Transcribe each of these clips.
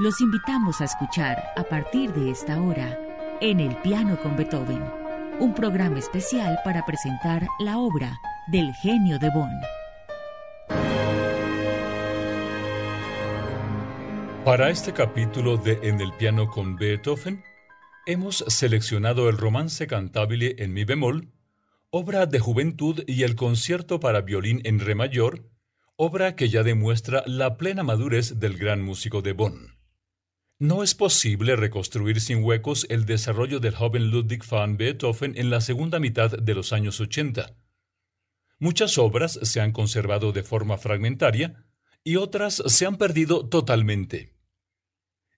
Los invitamos a escuchar a partir de esta hora En el piano con Beethoven, un programa especial para presentar la obra del genio de Bonn. Para este capítulo de En el piano con Beethoven, hemos seleccionado el romance cantabile en mi bemol, obra de juventud y el concierto para violín en re mayor, obra que ya demuestra la plena madurez del gran músico de Bonn. No es posible reconstruir sin huecos el desarrollo del joven Ludwig van Beethoven en la segunda mitad de los años 80. Muchas obras se han conservado de forma fragmentaria, y otras se han perdido totalmente.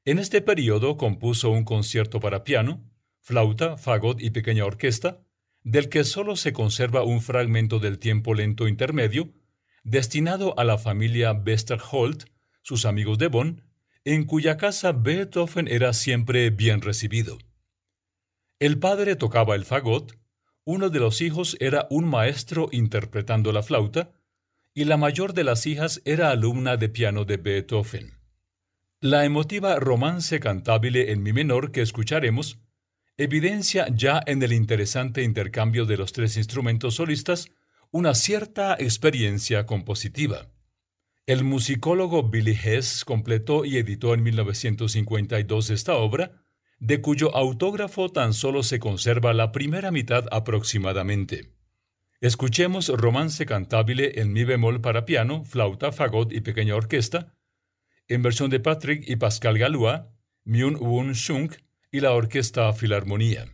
En este periodo compuso un concierto para piano, flauta, fagot y pequeña orquesta, del que solo se conserva un fragmento del tiempo lento intermedio, destinado a la familia Westerholt, sus amigos de Bonn, en cuya casa Beethoven era siempre bien recibido. El padre tocaba el fagot, uno de los hijos era un maestro interpretando la flauta, y la mayor de las hijas era alumna de piano de Beethoven. La emotiva romance cantabile en mi menor que escucharemos evidencia ya en el interesante intercambio de los tres instrumentos solistas una cierta experiencia compositiva. El musicólogo Billy Hess completó y editó en 1952 esta obra, de cuyo autógrafo tan solo se conserva la primera mitad aproximadamente. Escuchemos Romance Cantabile en Mi bemol para piano, flauta, fagot y pequeña orquesta, en versión de Patrick y Pascal Galois, Myung Woon Shunk y la Orquesta Filarmonía.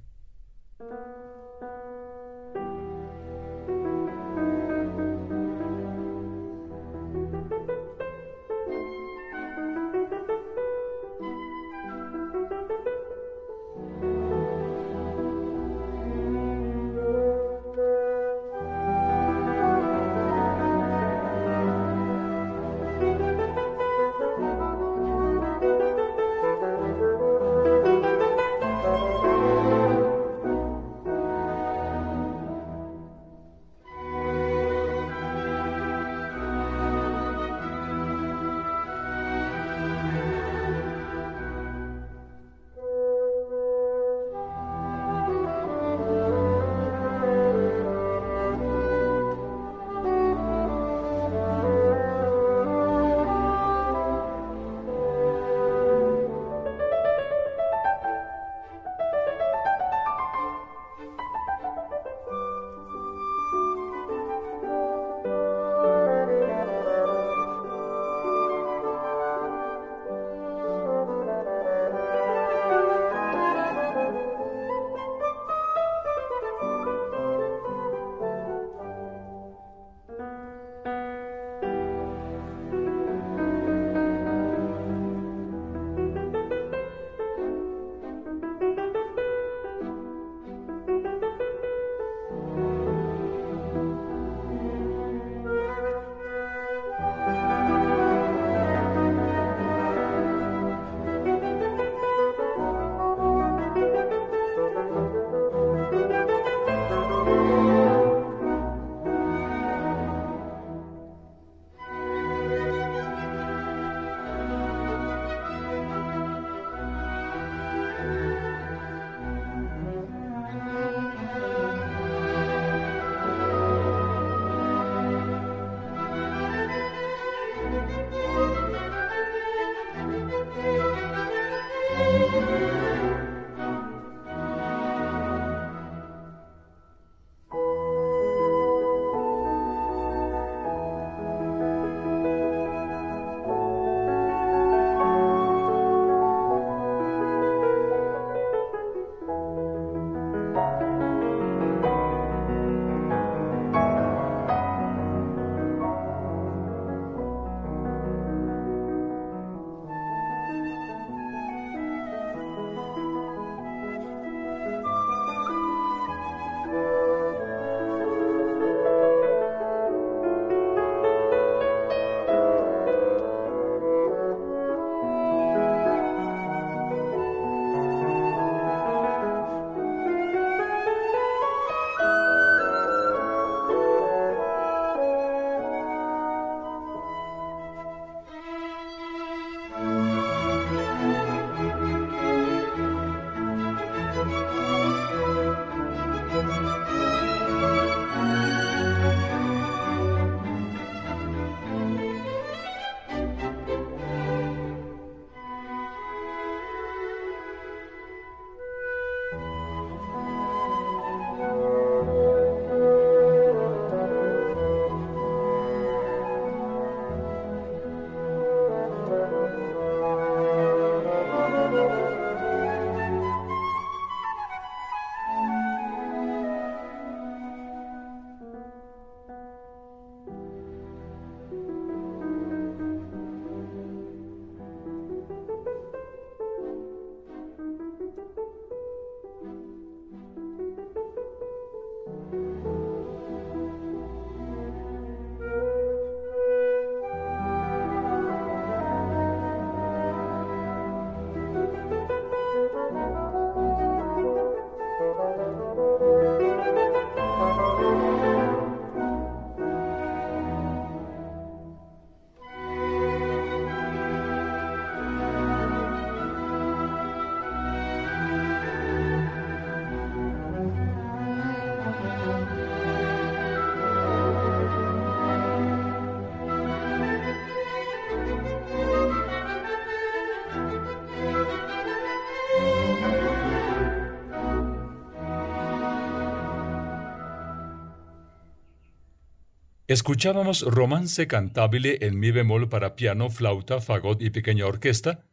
Escuchábamos Romance Cantabile en mi bemol para piano, flauta, fagot y pequeña orquesta,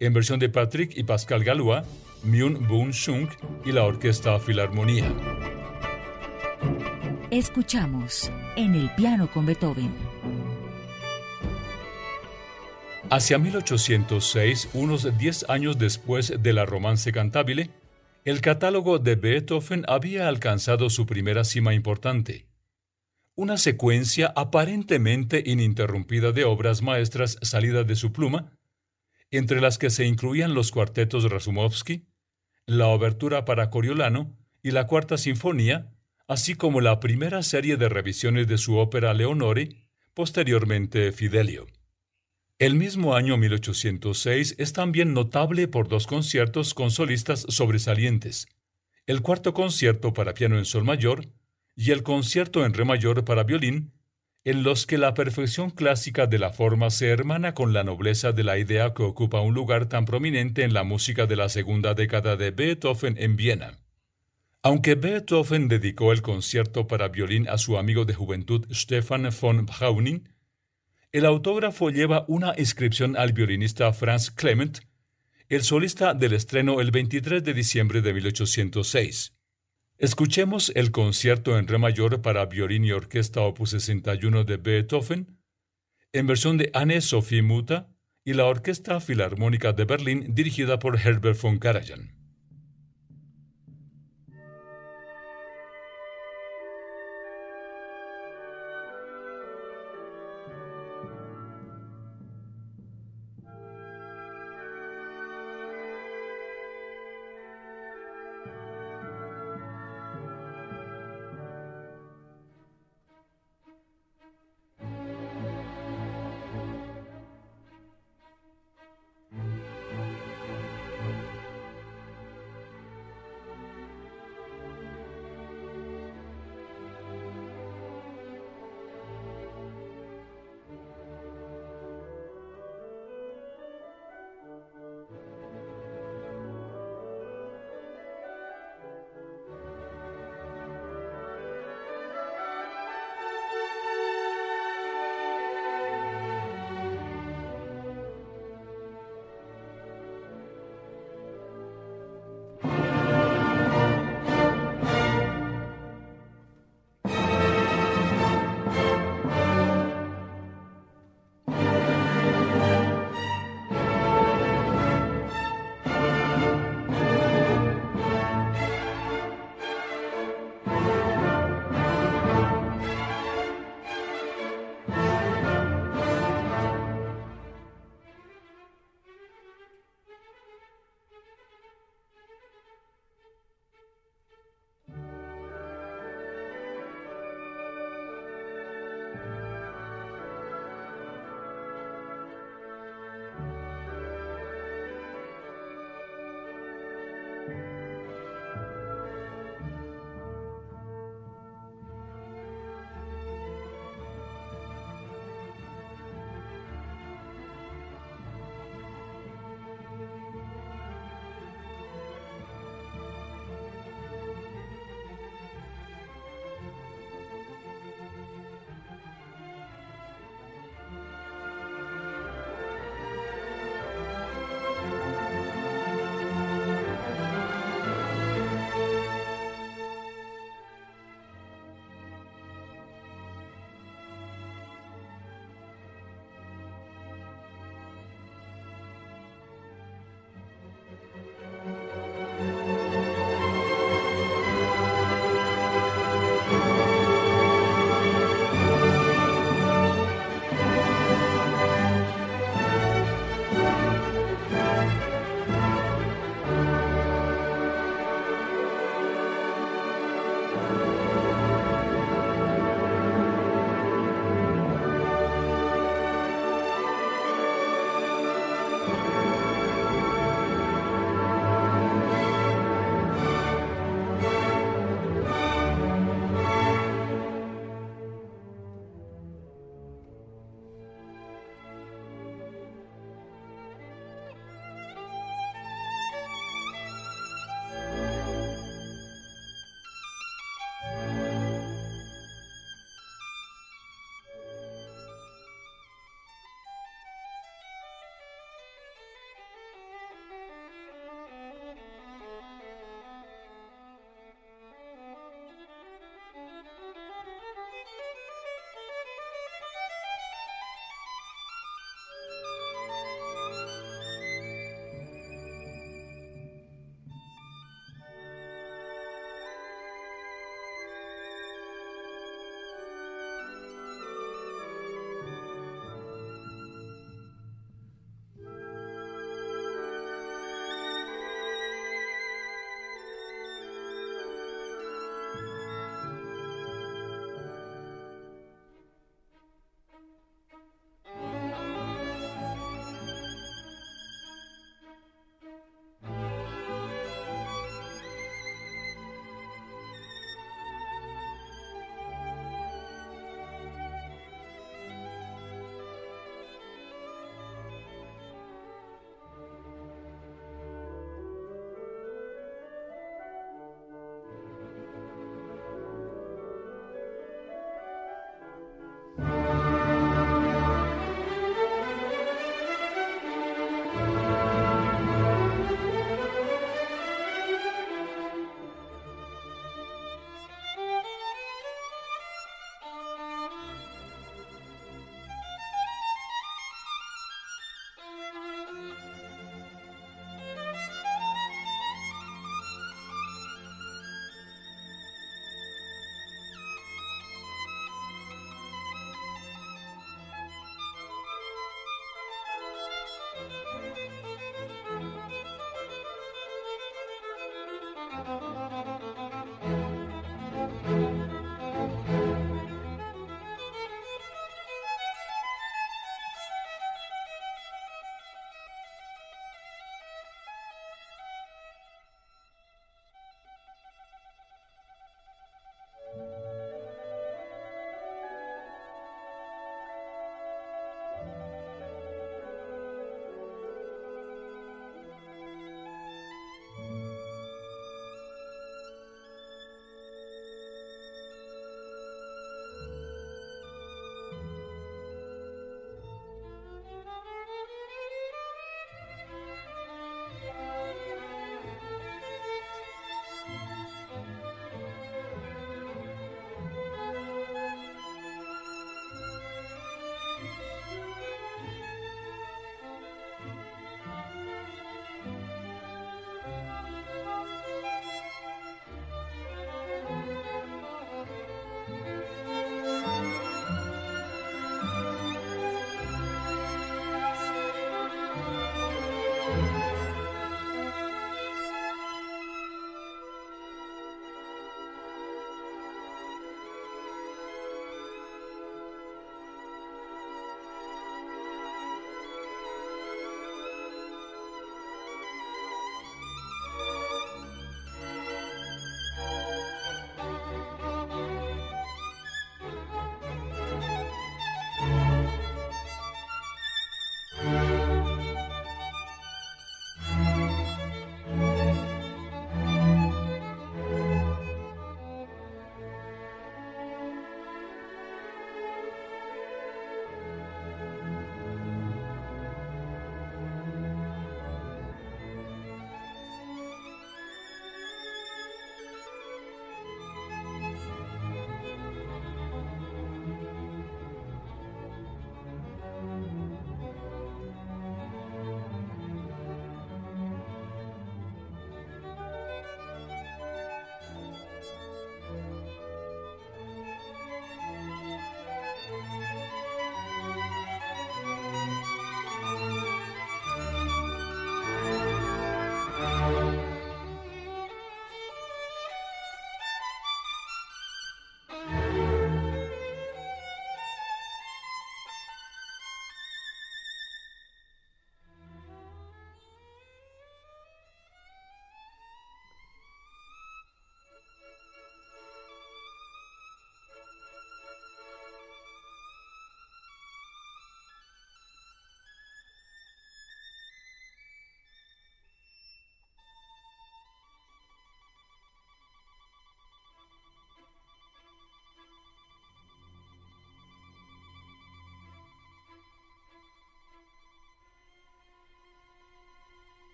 en versión de Patrick y Pascal Galois, Myun Boon Shung y la Orquesta Filarmonía. Escuchamos en el piano con Beethoven. Hacia 1806, unos 10 años después de la Romance Cantabile, el catálogo de Beethoven había alcanzado su primera cima importante una secuencia aparentemente ininterrumpida de obras maestras salidas de su pluma, entre las que se incluían los cuartetos Rasumovsky, la obertura para Coriolano y la cuarta sinfonía, así como la primera serie de revisiones de su ópera Leonore, posteriormente Fidelio. El mismo año 1806 es también notable por dos conciertos con solistas sobresalientes. El cuarto concierto para piano en sol mayor, y el concierto en re mayor para violín, en los que la perfección clásica de la forma se hermana con la nobleza de la idea que ocupa un lugar tan prominente en la música de la segunda década de Beethoven en Viena. Aunque Beethoven dedicó el concierto para violín a su amigo de juventud Stefan von Browning, el autógrafo lleva una inscripción al violinista Franz Clement, el solista del estreno el 23 de diciembre de 1806. Escuchemos el concierto en re mayor para violín y orquesta opus 61 de Beethoven, en versión de Anne-Sophie Muta y la Orquesta Filarmónica de Berlín dirigida por Herbert von Karajan.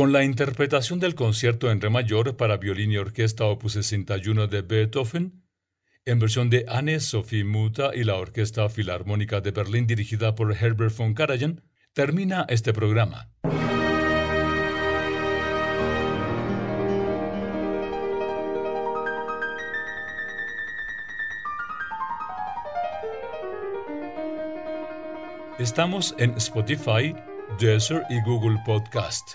con la interpretación del concierto en re mayor para violín y orquesta opus 61 de Beethoven, en versión de Anne-Sophie Muta y la Orquesta Filarmónica de Berlín dirigida por Herbert von Karajan, termina este programa. Estamos en Spotify, Deezer y Google Podcast.